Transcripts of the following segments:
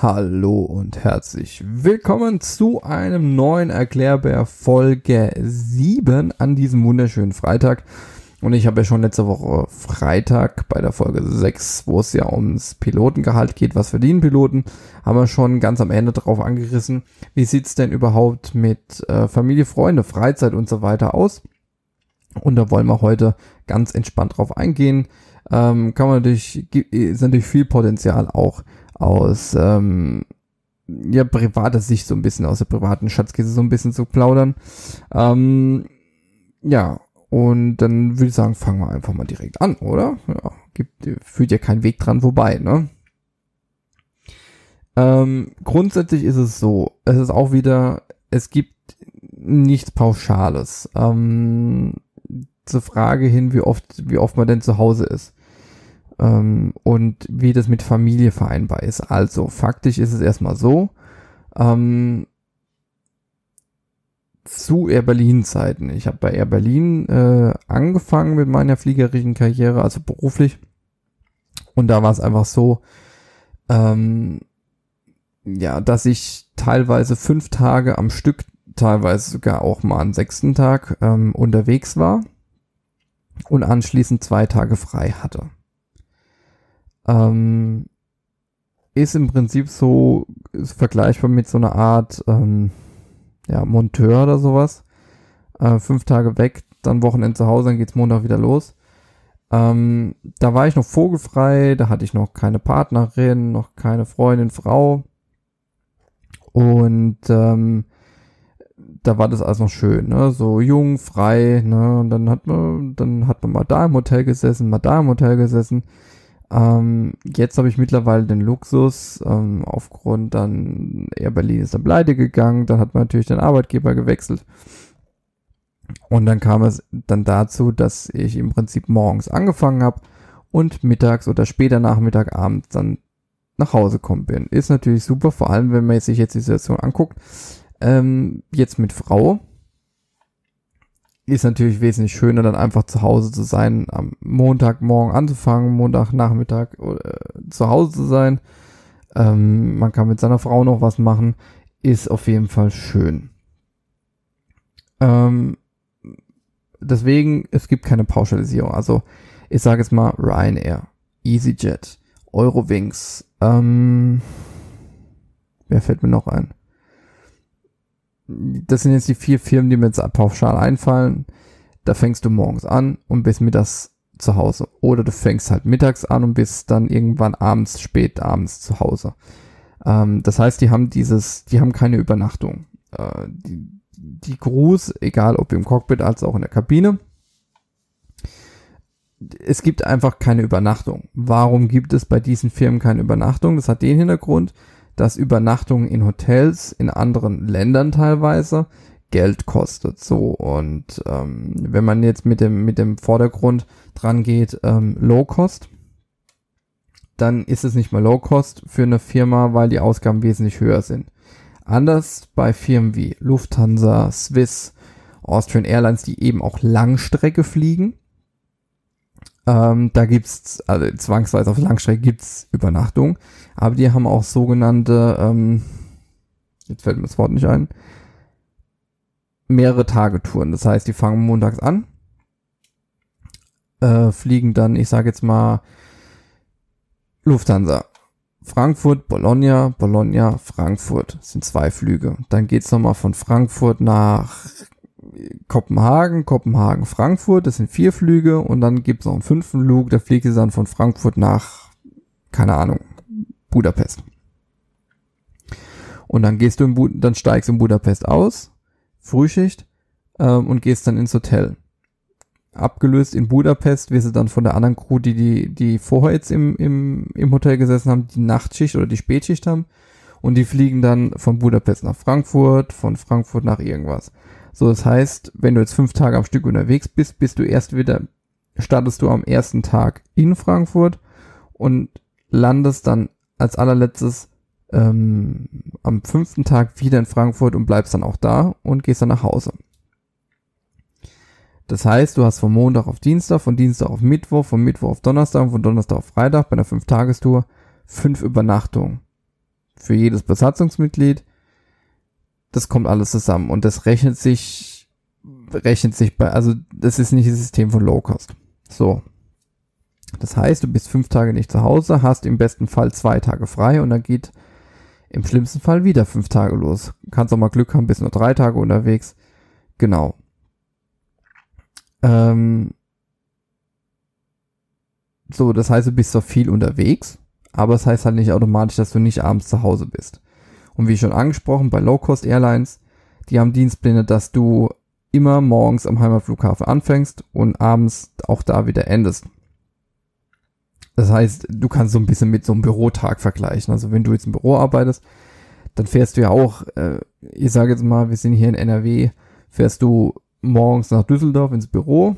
Hallo und herzlich willkommen zu einem neuen Erklärbär Folge 7 an diesem wunderschönen Freitag. Und ich habe ja schon letzte Woche Freitag bei der Folge 6, wo es ja ums Pilotengehalt geht, was verdienen Piloten, haben wir schon ganz am Ende drauf angerissen, wie sieht's denn überhaupt mit äh, Familie, Freunde, Freizeit und so weiter aus. Und da wollen wir heute ganz entspannt drauf eingehen. Ähm, kann man natürlich, ist natürlich viel Potenzial auch aus ähm, ja, privater Sicht so ein bisschen, aus der privaten Schatzkiste so ein bisschen zu plaudern. Ähm, ja, und dann würde ich sagen, fangen wir einfach mal direkt an, oder? Ja, gibt, führt ja kein Weg dran vorbei, ne? Ähm, grundsätzlich ist es so, es ist auch wieder, es gibt nichts Pauschales. Ähm, zur Frage hin, wie oft, wie oft man denn zu Hause ist ähm, und wie das mit Familie vereinbar ist. Also faktisch ist es erstmal so, ähm, zu Air Berlin Zeiten. Ich habe bei Air Berlin äh, angefangen mit meiner fliegerischen Karriere, also beruflich. Und da war es einfach so, ähm, ja, dass ich teilweise fünf Tage am Stück, teilweise sogar auch mal am sechsten Tag ähm, unterwegs war und anschließend zwei Tage frei hatte. Ähm, ist im Prinzip so ist vergleichbar mit so einer Art ähm, ja, Monteur oder sowas. Äh, fünf Tage weg, dann Wochenende zu Hause, dann geht's Montag wieder los. Ähm, da war ich noch vogelfrei, da hatte ich noch keine Partnerin, noch keine Freundin, Frau. Und ähm, da war das alles noch schön, ne? So jung, frei, ne? Und dann hat man, dann hat man mal da im Hotel gesessen, mal da im Hotel gesessen. Ähm, jetzt habe ich mittlerweile den Luxus, ähm, aufgrund dann, Air Berlin ist dann pleite gegangen, dann hat man natürlich den Arbeitgeber gewechselt. Und dann kam es dann dazu, dass ich im Prinzip morgens angefangen habe und mittags oder später Nachmittag, abends dann nach Hause kommen bin. Ist natürlich super, vor allem wenn man sich jetzt die Situation anguckt. Ähm, jetzt mit Frau, ist natürlich wesentlich schöner, dann einfach zu Hause zu sein, am Montagmorgen anzufangen, Montagnachmittag äh, zu Hause zu sein. Ähm, man kann mit seiner Frau noch was machen, ist auf jeden Fall schön. Ähm, deswegen, es gibt keine Pauschalisierung. Also, ich sage jetzt mal Ryanair, EasyJet, Eurowings, ähm, wer fällt mir noch ein? Das sind jetzt die vier Firmen, die mir jetzt pauschal einfallen. Da fängst du morgens an und bist mittags zu Hause. Oder du fängst halt mittags an und bist dann irgendwann abends, spät abends zu Hause. Ähm, das heißt, die haben dieses, die haben keine Übernachtung. Äh, die, die Crews, egal ob im Cockpit als auch in der Kabine, es gibt einfach keine Übernachtung. Warum gibt es bei diesen Firmen keine Übernachtung? Das hat den Hintergrund, dass Übernachtungen in Hotels in anderen Ländern teilweise Geld kostet. So und ähm, wenn man jetzt mit dem mit dem Vordergrund dran geht, ähm, Low Cost, dann ist es nicht mehr Low Cost für eine Firma, weil die Ausgaben wesentlich höher sind. Anders bei Firmen wie Lufthansa, Swiss, Austrian Airlines, die eben auch Langstrecke fliegen. Ähm, da gibt's also zwangsweise auf Langstrecke gibt's Übernachtung aber die haben auch sogenannte, ähm, jetzt fällt mir das Wort nicht ein, mehrere Tagetouren. Das heißt, die fangen montags an, äh, fliegen dann, ich sage jetzt mal, Lufthansa. Frankfurt, Bologna, Bologna, Frankfurt sind zwei Flüge. Dann geht's nochmal von Frankfurt nach Kopenhagen, Kopenhagen, Frankfurt, das sind vier Flüge und dann gibt's noch einen fünften Flug, da fliegt es dann von Frankfurt nach, keine Ahnung, Budapest. Und dann gehst du in Bu dann steigst du in Budapest aus, Frühschicht, ähm, und gehst dann ins Hotel. Abgelöst in Budapest wirst du dann von der anderen Crew, die, die, die vorher jetzt im, im, im Hotel gesessen haben, die Nachtschicht oder die Spätschicht haben. Und die fliegen dann von Budapest nach Frankfurt, von Frankfurt nach irgendwas. So, das heißt, wenn du jetzt fünf Tage am Stück unterwegs bist, bist du erst wieder, startest du am ersten Tag in Frankfurt und landest dann als allerletztes ähm, am fünften Tag wieder in Frankfurt und bleibst dann auch da und gehst dann nach Hause. Das heißt, du hast von Montag auf Dienstag, von Dienstag auf Mittwoch, von Mittwoch auf Donnerstag und von Donnerstag auf Freitag bei einer Fünf-Tagestour fünf Übernachtungen. für jedes Besatzungsmitglied. Das kommt alles zusammen und das rechnet sich, rechnet sich bei, also das ist nicht das System von Low Cost. So. Das heißt, du bist fünf Tage nicht zu Hause, hast im besten Fall zwei Tage frei und dann geht im schlimmsten Fall wieder fünf Tage los. Kannst auch mal Glück haben, bist nur drei Tage unterwegs. Genau. Ähm, so, das heißt, du bist zwar viel unterwegs, aber es das heißt halt nicht automatisch, dass du nicht abends zu Hause bist. Und wie schon angesprochen, bei Low-Cost Airlines, die haben Dienstpläne, dass du immer morgens am Heimatflughafen anfängst und abends auch da wieder endest. Das heißt, du kannst so ein bisschen mit so einem Bürotag vergleichen. Also wenn du jetzt im Büro arbeitest, dann fährst du ja auch, äh, ich sage jetzt mal, wir sind hier in NRW, fährst du morgens nach Düsseldorf ins Büro,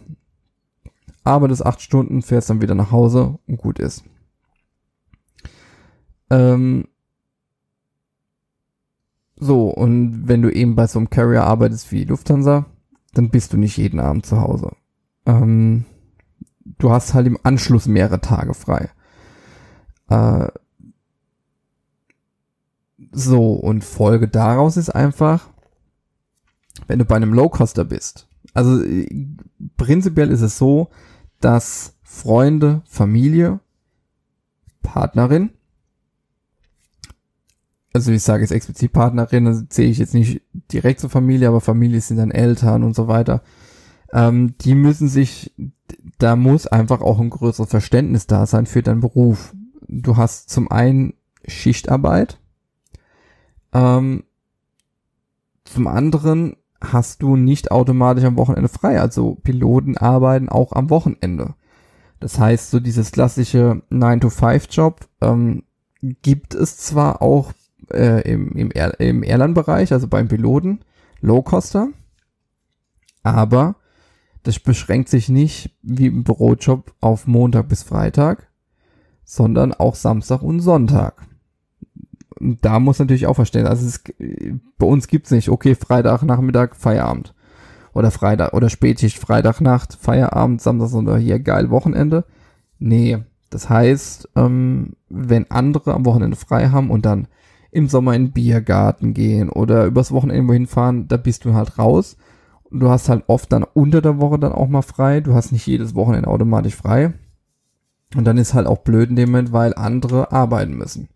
arbeitest acht Stunden, fährst dann wieder nach Hause und gut ist. Ähm, so, und wenn du eben bei so einem Carrier arbeitest wie Lufthansa, dann bist du nicht jeden Abend zu Hause. Ähm, du hast halt im Anschluss mehrere Tage frei. Äh, so, und Folge daraus ist einfach, wenn du bei einem Low-Coster bist. Also prinzipiell ist es so, dass Freunde, Familie, Partnerin, also ich sage jetzt explizit Partnerin, also zähle ich jetzt nicht direkt zur Familie, aber Familie sind dann Eltern und so weiter, ähm, die müssen sich da muss einfach auch ein größeres Verständnis da sein für deinen Beruf. Du hast zum einen Schichtarbeit, ähm, zum anderen hast du nicht automatisch am Wochenende frei. Also Piloten arbeiten auch am Wochenende. Das heißt, so dieses klassische 9-to-5-Job ähm, gibt es zwar auch äh, im, im, Air im Airline-Bereich, also beim Piloten, Low-Coster, aber das beschränkt sich nicht wie im Bürojob auf Montag bis Freitag, sondern auch Samstag und Sonntag. Und da muss natürlich auch verstehen, also es, bei uns gibt's nicht, okay, Freitag, Nachmittag, Feierabend. Oder Freitag, oder Spätschicht, Freitagnacht, Feierabend, Samstag oder hier geil Wochenende. Nee, das heißt, ähm, wenn andere am Wochenende frei haben und dann im Sommer in den Biergarten gehen oder übers Wochenende hinfahren, da bist du halt raus du hast halt oft dann unter der Woche dann auch mal frei. Du hast nicht jedes Wochenende automatisch frei. Und dann ist halt auch blöd in dem Moment, weil andere arbeiten müssen.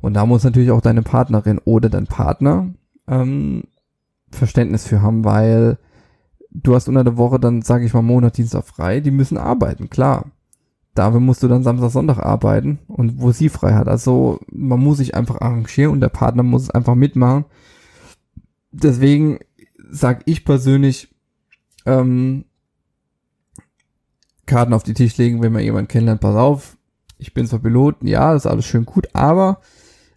Und da muss natürlich auch deine Partnerin oder dein Partner ähm, Verständnis für haben, weil du hast unter der Woche dann, sage ich mal, Monat, Dienstag frei. Die müssen arbeiten, klar. Dafür musst du dann Samstag, Sonntag arbeiten und wo sie frei hat. Also man muss sich einfach arrangieren und der Partner muss es einfach mitmachen. Deswegen sag ich persönlich, ähm, Karten auf die Tisch legen, wenn man jemanden kennenlernt, pass auf, ich bin zwar Pilot, ja, das ist alles schön gut, aber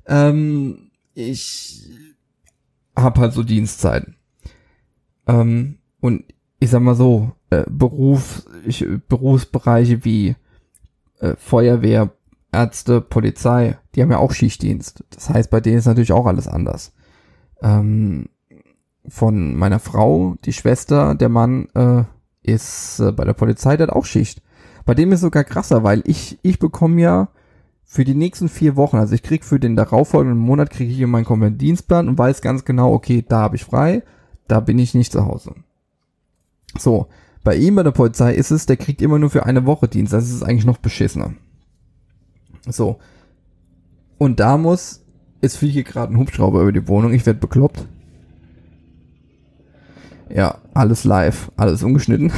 ähm, ich habe halt so Dienstzeiten. Ähm, und ich sag mal so, äh, Beruf, ich, Berufsbereiche wie äh, Feuerwehr, Ärzte, Polizei, die haben ja auch Schichtdienst. Das heißt, bei denen ist natürlich auch alles anders. Ähm, von meiner Frau, die Schwester, der Mann äh, ist äh, bei der Polizei, der hat auch Schicht. Bei dem ist sogar krasser, weil ich, ich bekomme ja für die nächsten vier Wochen, also ich krieg für den darauffolgenden Monat, kriege ich hier meinen kompletten Dienstplan und weiß ganz genau, okay, da habe ich frei, da bin ich nicht zu Hause. So, bei ihm bei der Polizei ist es, der kriegt immer nur für eine Woche Dienst, das ist eigentlich noch beschissener. So. Und da muss, es fliegt hier gerade ein Hubschrauber über die Wohnung, ich werde bekloppt. Ja, alles live, alles ungeschnitten.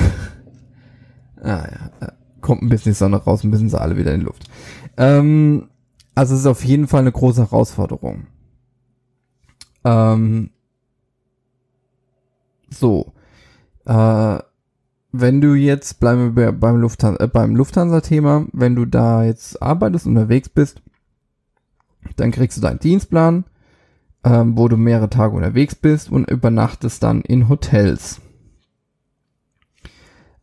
ah, ja. Kommt ein bisschen die Sonne raus, ein bisschen sie alle wieder in die Luft. Ähm, also es ist auf jeden Fall eine große Herausforderung. Ähm, so. Äh, wenn du jetzt, bleiben wir beim Lufthansa, äh, Lufthansa-Thema, wenn du da jetzt arbeitest, unterwegs bist, dann kriegst du deinen Dienstplan, ähm, wo du mehrere Tage unterwegs bist und übernachtest dann in Hotels.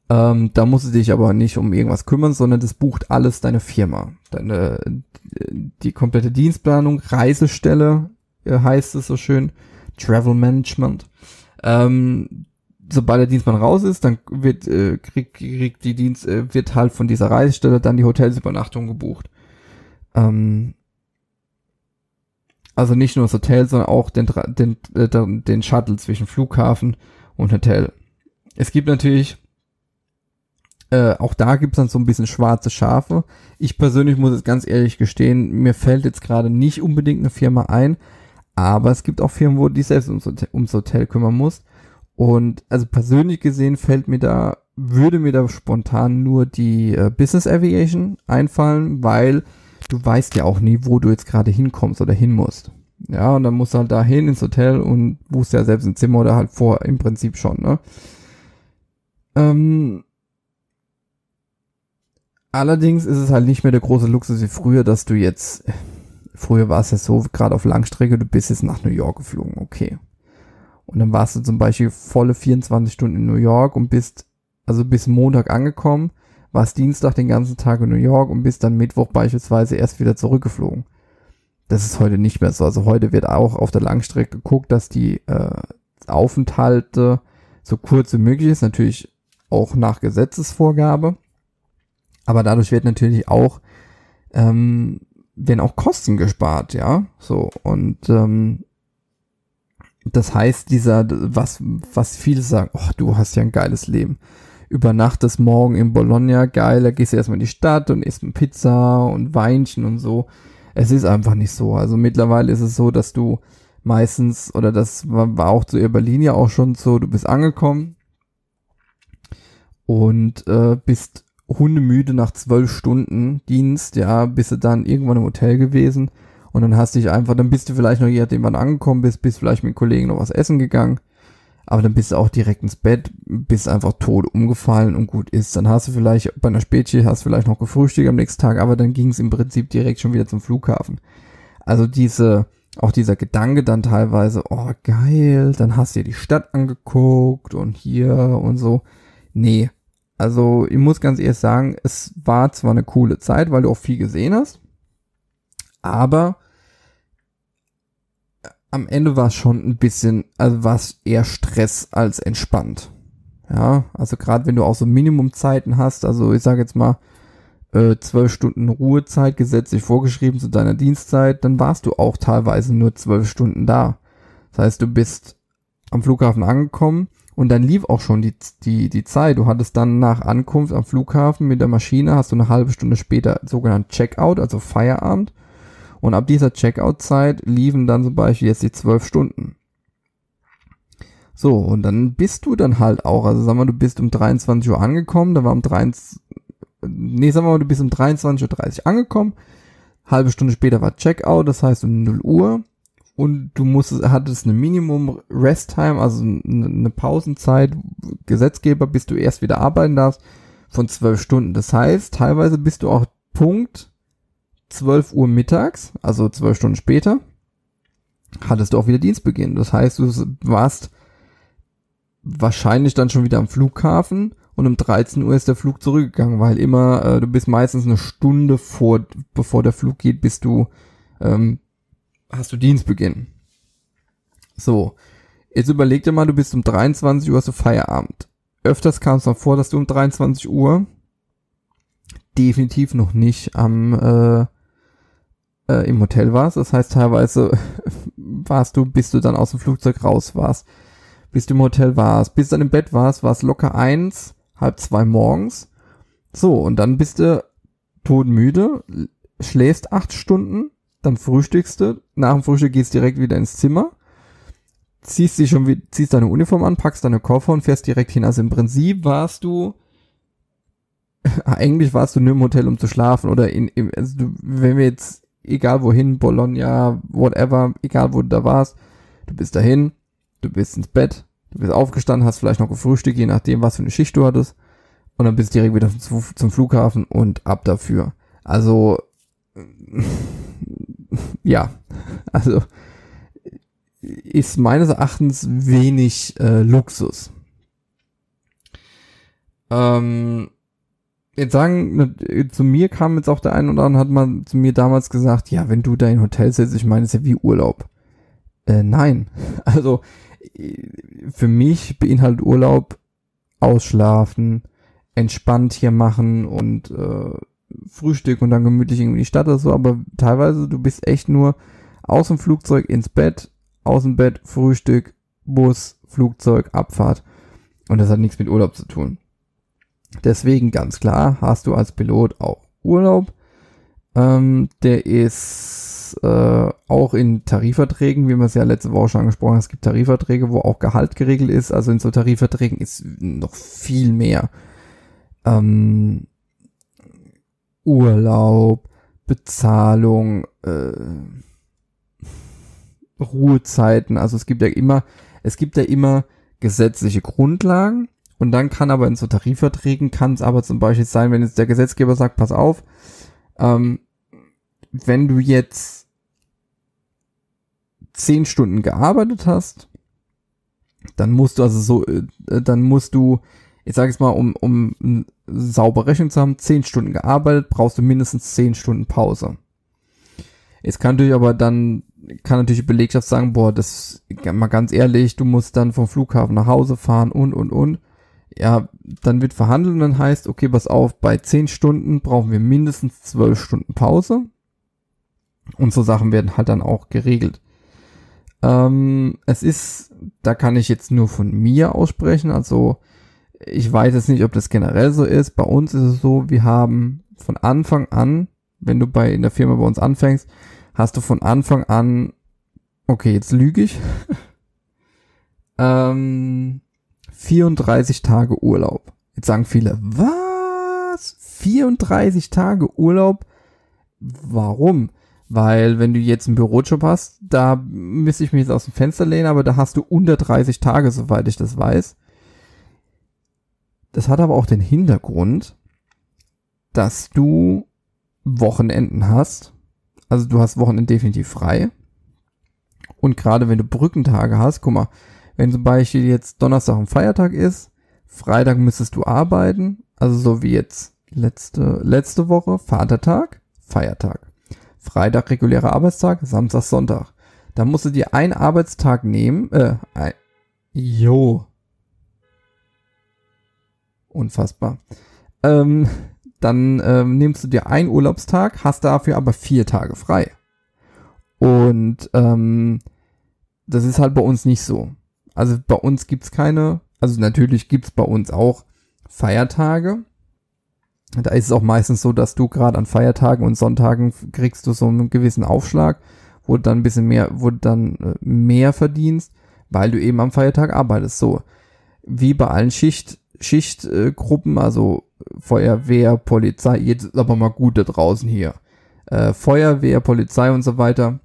Ähm, da musst du dich aber nicht um irgendwas kümmern, sondern das bucht alles deine Firma. Deine, die komplette Dienstplanung, Reisestelle äh, heißt es so schön, Travel Management. Ähm, sobald der Dienstplan raus ist, dann wird äh, kriegt krieg die Dienst äh, wird halt von dieser Reisestelle dann die Hotelsübernachtung gebucht. Ähm, Also nicht nur das Hotel, sondern auch den, den, äh, den Shuttle zwischen Flughafen und Hotel. Es gibt natürlich, äh, auch da gibt es dann so ein bisschen schwarze Schafe. Ich persönlich muss es ganz ehrlich gestehen, mir fällt jetzt gerade nicht unbedingt eine Firma ein, aber es gibt auch Firmen, wo die selbst ums Hotel, ums Hotel kümmern muss. Und also persönlich gesehen fällt mir da, würde mir da spontan nur die äh, Business Aviation einfallen, weil du weißt ja auch nie, wo du jetzt gerade hinkommst oder hin musst. Ja, und dann musst du halt da hin ins Hotel und buchst ja selbst ein Zimmer oder halt vor, im Prinzip schon, ne? Ähm, allerdings ist es halt nicht mehr der große Luxus wie früher, dass du jetzt, früher war es ja so, gerade auf Langstrecke, du bist jetzt nach New York geflogen, okay. Und dann warst du zum Beispiel volle 24 Stunden in New York und bist, also bis Montag angekommen, warst Dienstag den ganzen Tag in New York und bist dann Mittwoch beispielsweise erst wieder zurückgeflogen. Das ist heute nicht mehr so. Also heute wird auch auf der Langstrecke geguckt, dass die äh, Aufenthalte so kurz wie möglich ist. Natürlich auch nach Gesetzesvorgabe. Aber dadurch wird natürlich auch, ähm, werden auch Kosten gespart, ja. So, und ähm, das heißt, dieser, was, was viele sagen, oh, du hast ja ein geiles Leben. Übernachtest morgen in Bologna, geil, da gehst du erstmal in die Stadt und isst Pizza und Weinchen und so. Es ist einfach nicht so. Also mittlerweile ist es so, dass du meistens, oder das war, auch zu Berlin ja auch schon so, du bist angekommen und äh, bist hundemüde nach zwölf Stunden Dienst, ja, bist du dann irgendwann im Hotel gewesen und dann hast dich einfach, dann bist du vielleicht noch je nachdem, wann angekommen bist, bist vielleicht mit Kollegen noch was essen gegangen, aber dann bist du auch direkt ins Bett, bist einfach tot umgefallen und gut ist. Dann hast du vielleicht bei einer Spätschicht hast du vielleicht noch gefrühstückt am nächsten Tag, aber dann ging es im Prinzip direkt schon wieder zum Flughafen. Also diese, auch dieser Gedanke dann teilweise, oh geil, dann hast du dir die Stadt angeguckt und hier und so. Nee, also ich muss ganz ehrlich sagen, es war zwar eine coole Zeit, weil du auch viel gesehen hast, aber am Ende war es schon ein bisschen, also war es eher Stress als entspannt. Ja, also gerade wenn du auch so Minimumzeiten hast, also ich sage jetzt mal äh, zwölf Stunden Ruhezeit gesetzlich vorgeschrieben zu deiner Dienstzeit, dann warst du auch teilweise nur zwölf Stunden da. Das heißt, du bist am Flughafen angekommen und dann lief auch schon die, die, die Zeit. Du hattest dann nach Ankunft am Flughafen mit der Maschine, hast du eine halbe Stunde später sogenannt Checkout, also Feierabend. Und ab dieser Checkout-Zeit liefen dann zum Beispiel jetzt die zwölf Stunden. So, und dann bist du dann halt auch, also sagen wir, du bist um 23 Uhr angekommen, da war um 23, nee, sagen wir mal, du bist um 23.30 Uhr angekommen, halbe Stunde später war Checkout, das heißt um 0 Uhr, und du musstest, hattest eine Minimum Rest Time, also eine Pausenzeit, Gesetzgeber, bis du erst wieder arbeiten darfst, von 12 Stunden. Das heißt, teilweise bist du auch Punkt 12 Uhr mittags, also 12 Stunden später, hattest du auch wieder Dienstbeginn. Das heißt, du warst wahrscheinlich dann schon wieder am Flughafen und um 13 Uhr ist der Flug zurückgegangen, weil immer, äh, du bist meistens eine Stunde vor, bevor der Flug geht, bist du, ähm, hast du Dienstbeginn. So. Jetzt überleg dir mal, du bist um 23 Uhr hast du Feierabend. Öfters kam es noch vor, dass du um 23 Uhr definitiv noch nicht am äh, äh, im Hotel warst. Das heißt, teilweise warst du, bis du dann aus dem Flugzeug raus warst, bis du im Hotel warst, bis du dann im Bett warst, war es locker eins, halb zwei morgens. So, und dann bist du todmüde, schläfst acht Stunden, dann frühstückst du, nach dem Frühstück gehst direkt wieder ins Zimmer, ziehst dich schon wieder, ziehst deine Uniform an, packst deine Koffer und fährst direkt hin. Also im Prinzip warst du eigentlich warst du nur im Hotel, um zu schlafen oder in, also du, wenn wir jetzt egal wohin, Bologna, whatever, egal wo du da warst, du bist dahin, du bist ins Bett, du bist aufgestanden, hast vielleicht noch gefrühstückt, je nachdem, was für eine Schicht du hattest, und dann bist du direkt wieder zum, zum Flughafen und ab dafür. Also, ja, also ist meines Erachtens wenig äh, Luxus. Ähm, jetzt sagen, ne, zu mir kam jetzt auch der ein oder andere, hat man zu mir damals gesagt, ja, wenn du da in Hotel sitzt, ich meine, ist ja wie Urlaub. Äh, nein. Also, für mich beinhaltet Urlaub ausschlafen, entspannt hier machen und äh, Frühstück und dann gemütlich irgendwie in die Stadt oder so, aber teilweise du bist echt nur Aus dem Flugzeug ins Bett, aus dem Bett, Frühstück, Bus, Flugzeug, Abfahrt. Und das hat nichts mit Urlaub zu tun. Deswegen ganz klar, hast du als Pilot auch Urlaub. Ähm, der ist äh, auch in Tarifverträgen, wie wir es ja letzte Woche schon angesprochen haben. Es gibt Tarifverträge, wo auch Gehalt geregelt ist. Also in so Tarifverträgen ist noch viel mehr. Ähm, Urlaub, Bezahlung, äh, Ruhezeiten. Also es gibt ja immer, es gibt ja immer gesetzliche Grundlagen und dann kann aber in so Tarifverträgen kann es aber zum Beispiel sein, wenn jetzt der Gesetzgeber sagt, pass auf, ähm, wenn du jetzt zehn Stunden gearbeitet hast, dann musst du also so, äh, dann musst du, ich sage es mal, um, um saubere Rechnung zu haben, zehn Stunden gearbeitet, brauchst du mindestens zehn Stunden Pause. Es kann natürlich aber dann, kann natürlich die Belegschaft sagen, boah, das, mal ganz ehrlich, du musst dann vom Flughafen nach Hause fahren und, und, und. Ja, dann wird verhandelt und dann heißt, okay, pass auf, bei zehn Stunden brauchen wir mindestens zwölf Stunden Pause. Und so Sachen werden halt dann auch geregelt. Ähm, es ist, da kann ich jetzt nur von mir aussprechen, also ich weiß jetzt nicht, ob das generell so ist. Bei uns ist es so, wir haben von Anfang an, wenn du bei in der Firma bei uns anfängst, hast du von Anfang an, okay, jetzt lüge ich, ähm, 34 Tage Urlaub. Jetzt sagen viele, was? 34 Tage Urlaub? Warum? Weil wenn du jetzt einen Bürojob hast, da müsste ich mich jetzt aus dem Fenster lehnen, aber da hast du unter 30 Tage, soweit ich das weiß. Das hat aber auch den Hintergrund, dass du Wochenenden hast, also du hast Wochenende definitiv frei. Und gerade wenn du Brückentage hast, guck mal, wenn zum Beispiel jetzt Donnerstag ein Feiertag ist, Freitag müsstest du arbeiten, also so wie jetzt letzte, letzte Woche, Vatertag, Feiertag. Freitag regulärer Arbeitstag, Samstag, Sonntag. Da musst du dir einen Arbeitstag nehmen, äh, ein, jo. Unfassbar. Ähm, dann ähm, nimmst du dir einen Urlaubstag, hast dafür aber vier Tage frei. Und ähm, das ist halt bei uns nicht so. Also bei uns gibt's keine, also natürlich gibt's bei uns auch Feiertage. Da ist es auch meistens so, dass du gerade an Feiertagen und Sonntagen kriegst du so einen gewissen Aufschlag, wo du dann ein bisschen mehr, wo du dann äh, mehr verdienst, weil du eben am Feiertag arbeitest. So wie bei allen Schicht, Schichtgruppen, also Feuerwehr, Polizei, jetzt aber mal gut da draußen hier. Äh, Feuerwehr, Polizei und so weiter.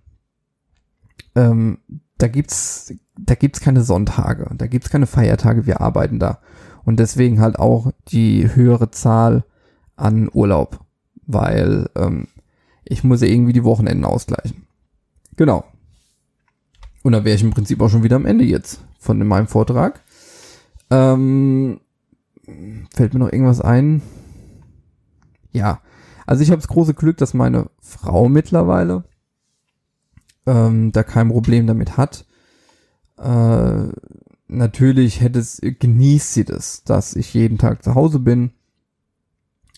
Ähm, da gibt's, da gibt's keine Sonntage, da gibt's keine Feiertage, wir arbeiten da. Und deswegen halt auch die höhere Zahl an Urlaub, weil ähm, ich muss ja irgendwie die Wochenenden ausgleichen. Genau. Und da wäre ich im Prinzip auch schon wieder am Ende jetzt von meinem Vortrag. Ähm, fällt mir noch irgendwas ein? Ja, also ich habe das große Glück, dass meine Frau mittlerweile ähm, da kein Problem damit hat. Äh, natürlich hätte es, genießt sie das, dass ich jeden Tag zu Hause bin.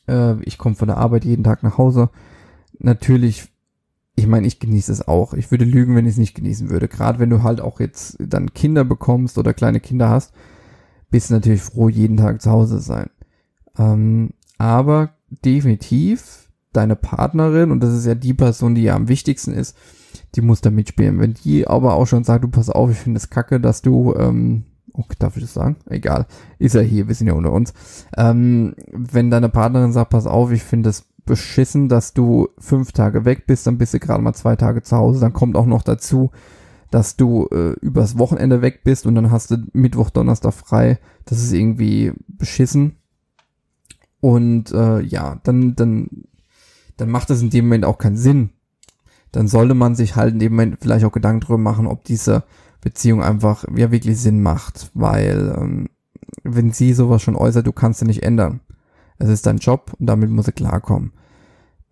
Äh, ich komme von der Arbeit jeden Tag nach Hause. Natürlich, ich meine, ich genieße es auch. Ich würde lügen, wenn ich es nicht genießen würde. Gerade wenn du halt auch jetzt dann Kinder bekommst oder kleine Kinder hast, bist du natürlich froh, jeden Tag zu Hause zu sein. Ähm, aber definitiv deine Partnerin, und das ist ja die Person, die ja am wichtigsten ist, die muss da mitspielen. Wenn die aber auch schon sagt, du pass auf, ich finde es kacke, dass du, ähm, oh, darf ich das sagen? Egal, ist ja hier, wir sind ja unter uns. Ähm, wenn deine Partnerin sagt, pass auf, ich finde es beschissen, dass du fünf Tage weg bist, dann bist du gerade mal zwei Tage zu Hause, dann kommt auch noch dazu, dass du äh, übers Wochenende weg bist und dann hast du Mittwoch, Donnerstag frei. Das ist irgendwie beschissen. Und äh, ja, dann, dann, dann macht das in dem Moment auch keinen Sinn, dann sollte man sich halt in dem Moment vielleicht auch Gedanken drüber machen, ob diese Beziehung einfach ja wirklich Sinn macht, weil ähm, wenn sie sowas schon äußert, du kannst sie nicht ändern. Es ist dein Job und damit muss sie klarkommen.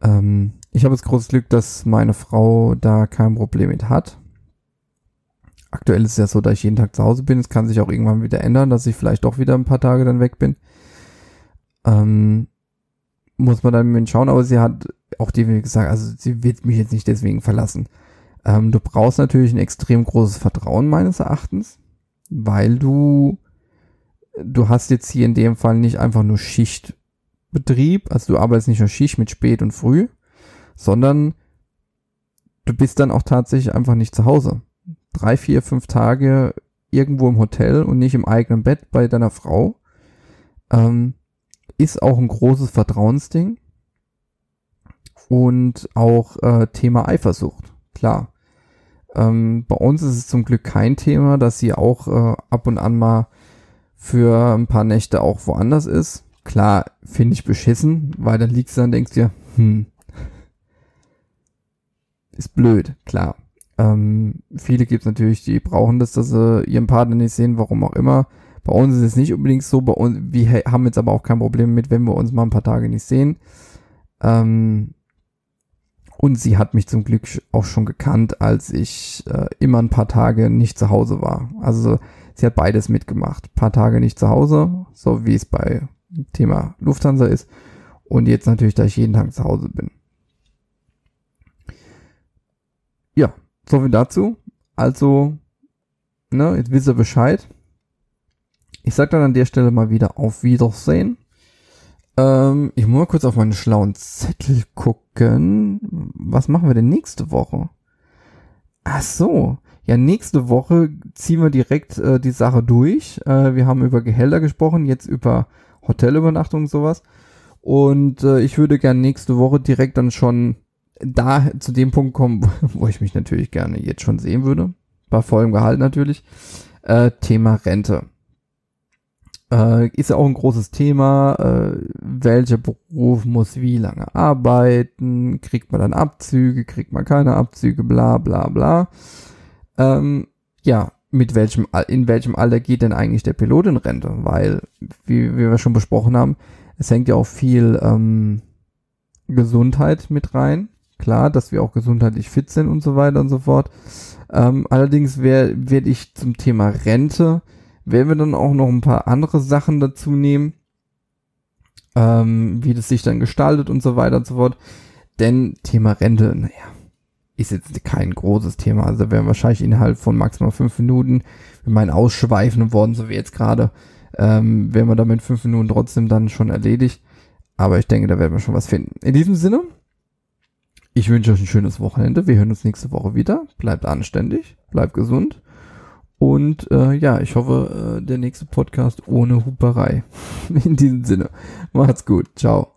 Ähm, ich habe das großes Glück, dass meine Frau da kein Problem mit hat. Aktuell ist es ja so, dass ich jeden Tag zu Hause bin. Es kann sich auch irgendwann wieder ändern, dass ich vielleicht doch wieder ein paar Tage dann weg bin. Ähm, muss man dann mit schauen, aber sie hat auch definitiv gesagt, also sie wird mich jetzt nicht deswegen verlassen. Ähm, du brauchst natürlich ein extrem großes Vertrauen meines Erachtens, weil du, du hast jetzt hier in dem Fall nicht einfach nur Schichtbetrieb, also du arbeitest nicht nur Schicht mit spät und früh, sondern du bist dann auch tatsächlich einfach nicht zu Hause. Drei, vier, fünf Tage irgendwo im Hotel und nicht im eigenen Bett bei deiner Frau. Ähm, ist auch ein großes Vertrauensding. Und auch äh, Thema Eifersucht, klar. Ähm, bei uns ist es zum Glück kein Thema, dass sie auch äh, ab und an mal für ein paar Nächte auch woanders ist. Klar, finde ich beschissen, weil dann liegst du dann denkst dir, hm, ist blöd, klar. Ähm, viele gibt es natürlich, die brauchen das, dass sie ihren Partner nicht sehen, warum auch immer. Bei uns ist es nicht unbedingt so, bei uns, wir haben jetzt aber auch kein Problem mit, wenn wir uns mal ein paar Tage nicht sehen. Ähm, und sie hat mich zum Glück auch schon gekannt, als ich äh, immer ein paar Tage nicht zu Hause war. Also sie hat beides mitgemacht. Ein paar Tage nicht zu Hause, so wie es bei Thema Lufthansa ist. Und jetzt natürlich, da ich jeden Tag zu Hause bin. Ja, so viel dazu. Also, ne, jetzt wisst ihr Bescheid. Ich sag dann an der Stelle mal wieder auf Wiedersehen. Ähm, ich muss mal kurz auf meinen schlauen Zettel gucken. Was machen wir denn nächste Woche? Ach so. Ja, nächste Woche ziehen wir direkt äh, die Sache durch. Äh, wir haben über Gehälter gesprochen, jetzt über Hotelübernachtung und sowas. Und äh, ich würde gerne nächste Woche direkt dann schon da zu dem Punkt kommen, wo ich mich natürlich gerne jetzt schon sehen würde. Bei vollem Gehalt natürlich. Äh, Thema Rente. Äh, ist ja auch ein großes Thema. Äh, welcher Beruf muss wie lange arbeiten? Kriegt man dann Abzüge? Kriegt man keine Abzüge? Bla bla bla. Ähm, ja, mit welchem, in welchem Alter geht denn eigentlich der Pilot in Rente? Weil, wie, wie wir schon besprochen haben, es hängt ja auch viel ähm, Gesundheit mit rein. Klar, dass wir auch gesundheitlich fit sind und so weiter und so fort. Ähm, allerdings werde werd ich zum Thema Rente werden wir dann auch noch ein paar andere Sachen dazu nehmen, ähm, wie das sich dann gestaltet und so weiter und so fort. Denn Thema Rente, naja, ist jetzt kein großes Thema. Also werden wahrscheinlich innerhalb von maximal fünf Minuten, wenn mein Ausschweifen worden, so wie jetzt gerade, ähm, werden wir damit fünf Minuten trotzdem dann schon erledigt. Aber ich denke, da werden wir schon was finden. In diesem Sinne, ich wünsche euch ein schönes Wochenende. Wir hören uns nächste Woche wieder. Bleibt anständig, bleibt gesund und äh, ja, ich hoffe, äh, der nächste Podcast ohne Huperei. In diesem Sinne. Macht's gut. Ciao.